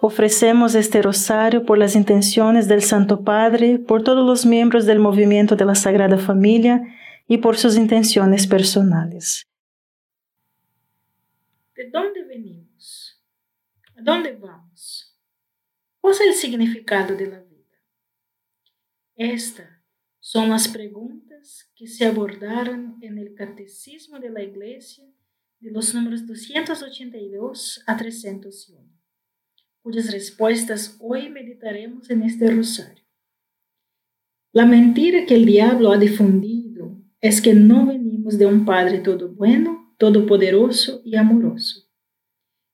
Ofrecemos este rosario por las intenciones del Santo Padre, por todos los miembros del movimiento de la Sagrada Familia y por sus intenciones personales. ¿De dónde venimos? ¿A dónde vamos? ¿Cuál es el significado de la vida? Estas son las preguntas que se abordaron en el Catecismo de la Iglesia de los números 282 a 301 cuyas respuestas hoy meditaremos en este rosario. La mentira que el diablo ha difundido es que no venimos de un Padre todo bueno, todopoderoso y amoroso.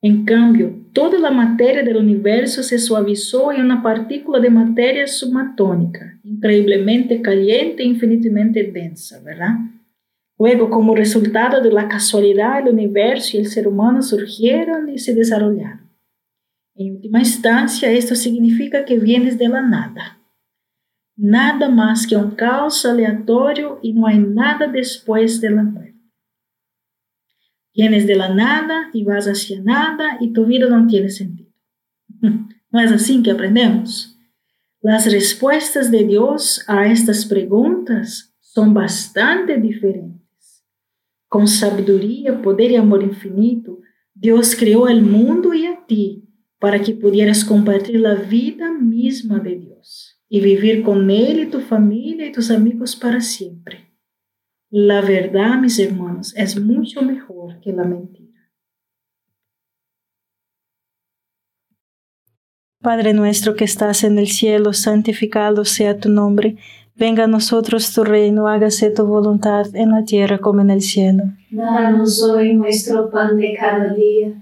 En cambio, toda la materia del universo se suavizó en una partícula de materia subatónica, increíblemente caliente e infinitamente densa, ¿verdad? Luego, como resultado de la casualidad, el universo y el ser humano surgieron y se desarrollaron. En última instancia, esto significa que vienes de la nada. Nada más que un caos aleatorio y no hay nada después de la muerte. Vienes de la nada y vas hacia nada y tu vida no tiene sentido. ¿No es así que aprendemos? Las respuestas de Dios a estas preguntas son bastante diferentes. Con sabiduría, poder y amor infinito, Dios creó el mundo y a ti para que pudieras compartir la vida misma de Dios y vivir con Él y tu familia y tus amigos para siempre. La verdad, mis hermanos, es mucho mejor que la mentira. Padre nuestro que estás en el cielo, santificado sea tu nombre. Venga a nosotros tu reino, hágase tu voluntad en la tierra como en el cielo. Danos hoy nuestro pan de cada día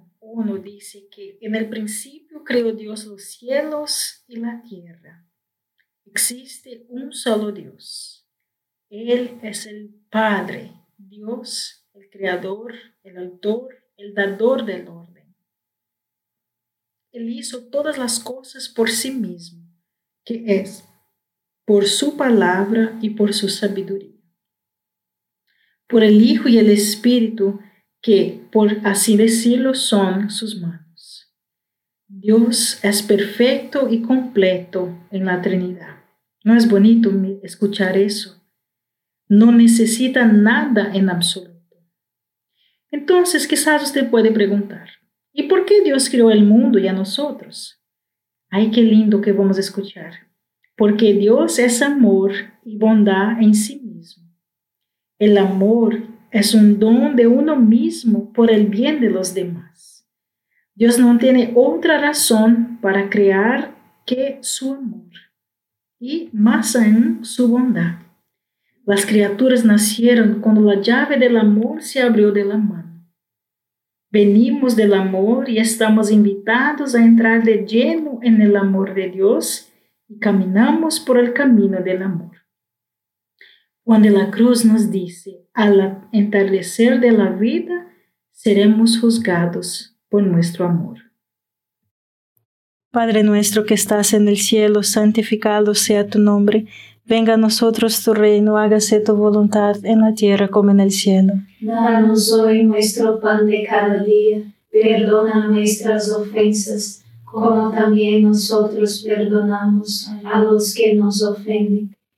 1 dice que en el principio creó Dios los cielos y la tierra. Existe un solo Dios. Él es el Padre, Dios, el Creador, el Autor, el Dador del orden. Él hizo todas las cosas por sí mismo, que es por su palabra y por su sabiduría. Por el Hijo y el Espíritu, que, por así decirlo, son sus manos. Dios es perfecto y completo en la Trinidad. ¿No es bonito escuchar eso? No necesita nada en absoluto. Entonces, quizás usted puede preguntar, ¿y por qué Dios creó el mundo y a nosotros? Ay, qué lindo que vamos a escuchar. Porque Dios es amor y bondad en sí mismo. El amor es un don de uno mismo por el bien de los demás. Dios no tiene otra razón para crear que su amor y más aún su bondad. Las criaturas nacieron cuando la llave del amor se abrió de la mano. Venimos del amor y estamos invitados a entrar de lleno en el amor de Dios y caminamos por el camino del amor. Cuando la cruz nos dice, al entardecer de la vida, seremos juzgados por nuestro amor. Padre nuestro que estás en el cielo, santificado sea tu nombre. Venga a nosotros tu reino, hágase tu voluntad en la tierra como en el cielo. Danos hoy nuestro pan de cada día, perdona nuestras ofensas, como también nosotros perdonamos a los que nos ofenden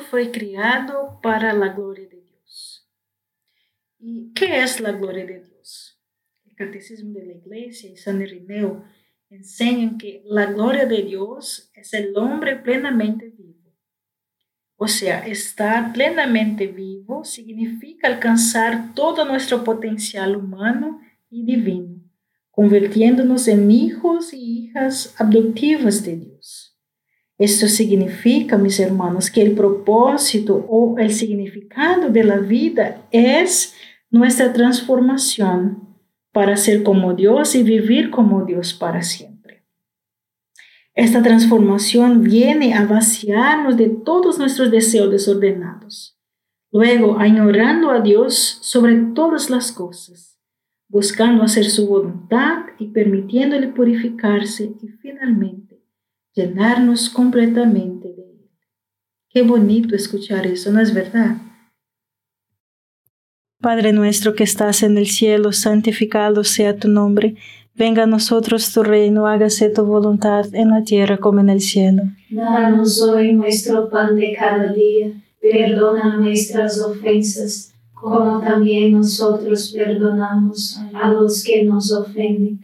Fue creado para la gloria de Dios. ¿Y qué es la gloria de Dios? El Catecismo de la Iglesia y San Irineo enseñan que la gloria de Dios es el hombre plenamente vivo. O sea, estar plenamente vivo significa alcanzar todo nuestro potencial humano y divino, convirtiéndonos en hijos y hijas adoptivas de Dios. Esto significa, mis hermanos, que el propósito o el significado de la vida es nuestra transformación para ser como Dios y vivir como Dios para siempre. Esta transformación viene a vaciarnos de todos nuestros deseos desordenados, luego añorando a Dios sobre todas las cosas buscando hacer su voluntad y permitiéndole purificarse y finalmente llenarnos completamente de Él. Qué bonito escuchar eso, ¿no es verdad? Padre nuestro que estás en el cielo, santificado sea tu nombre. Venga a nosotros tu reino, hágase tu voluntad en la tierra como en el cielo. Danos hoy nuestro pan de cada día, perdona nuestras ofensas como también nosotros perdonamos a los que nos ofenden,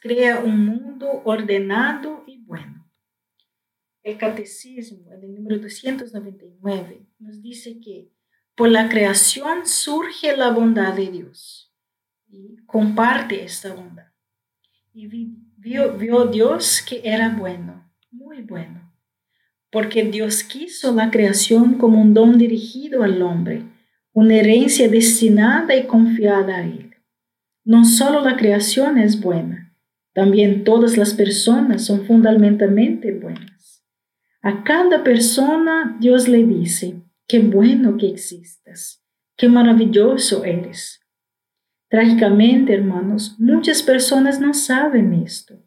Crea un mundo ordenado y bueno. El catecismo, el número 299, nos dice que por la creación surge la bondad de Dios y comparte esta bondad. Y vio Dios que era bueno, muy bueno, porque Dios quiso la creación como un don dirigido al hombre, una herencia destinada y confiada a Él. No solo la creación es buena, también todas las personas son fundamentalmente buenas. A cada persona Dios le dice, qué bueno que existas, qué maravilloso eres. Trágicamente, hermanos, muchas personas no saben esto,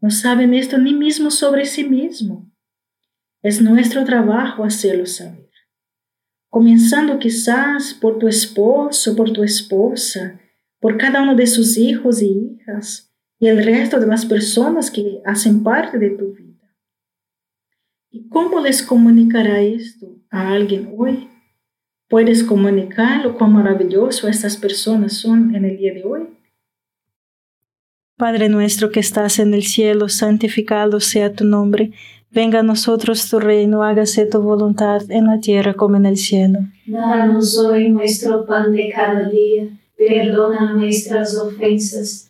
no saben esto ni mismo sobre sí mismo. Es nuestro trabajo hacerlo saber. Comenzando quizás por tu esposo, por tu esposa, por cada uno de sus hijos y hijas y el resto de las personas que hacen parte de tu vida. ¿Y cómo les comunicará esto a alguien hoy? ¿Puedes comunicarlo cuán maravilloso estas personas son en el día de hoy? Padre nuestro que estás en el cielo, santificado sea tu nombre. Venga a nosotros tu reino, hágase tu voluntad en la tierra como en el cielo. Danos hoy nuestro pan de cada día, perdona nuestras ofensas,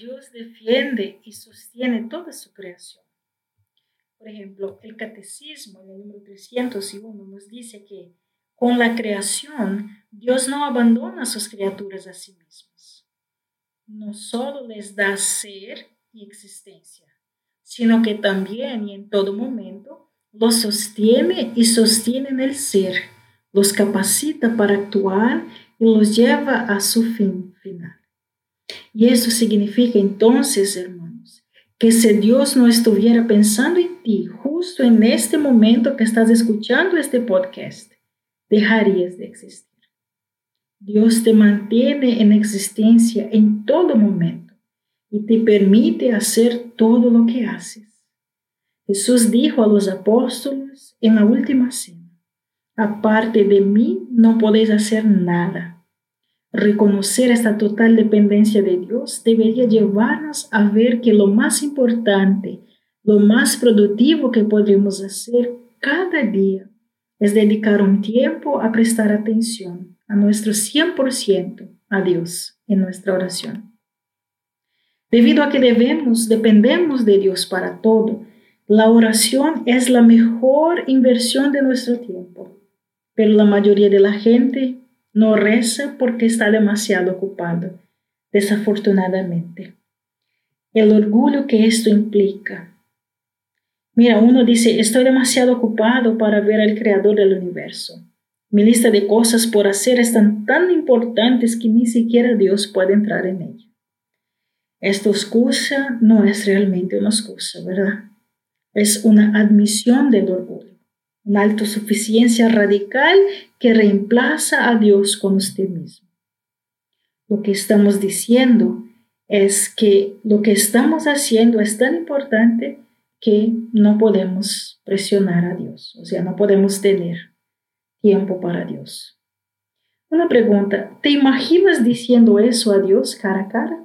Dios defiende y sostiene toda su creación. Por ejemplo, el catecismo en el número 301 nos dice que con la creación Dios no abandona a sus criaturas a sí mismas. No solo les da ser y existencia, sino que también y en todo momento los sostiene y sostiene en el ser, los capacita para actuar y los lleva a su fin final. Y eso significa entonces, hermanos, que si Dios no estuviera pensando en ti justo en este momento que estás escuchando este podcast, dejarías de existir. Dios te mantiene en existencia en todo momento y te permite hacer todo lo que haces. Jesús dijo a los apóstoles en la última cena, aparte de mí no podéis hacer nada. Reconocer esta total dependencia de Dios debería llevarnos a ver que lo más importante, lo más productivo que podemos hacer cada día es dedicar un tiempo a prestar atención a nuestro 100% a Dios en nuestra oración. Debido a que debemos, dependemos de Dios para todo, la oración es la mejor inversión de nuestro tiempo. Pero la mayoría de la gente no reza porque está demasiado ocupado, desafortunadamente. El orgullo que esto implica. Mira, uno dice, estoy demasiado ocupado para ver al creador del universo. Mi lista de cosas por hacer están tan importantes que ni siquiera Dios puede entrar en ella. Esta excusa no es realmente una excusa, ¿verdad? Es una admisión del orgullo una autosuficiencia radical que reemplaza a Dios con usted mismo. Lo que estamos diciendo es que lo que estamos haciendo es tan importante que no podemos presionar a Dios, o sea, no podemos tener tiempo para Dios. Una pregunta, ¿te imaginas diciendo eso a Dios cara a cara?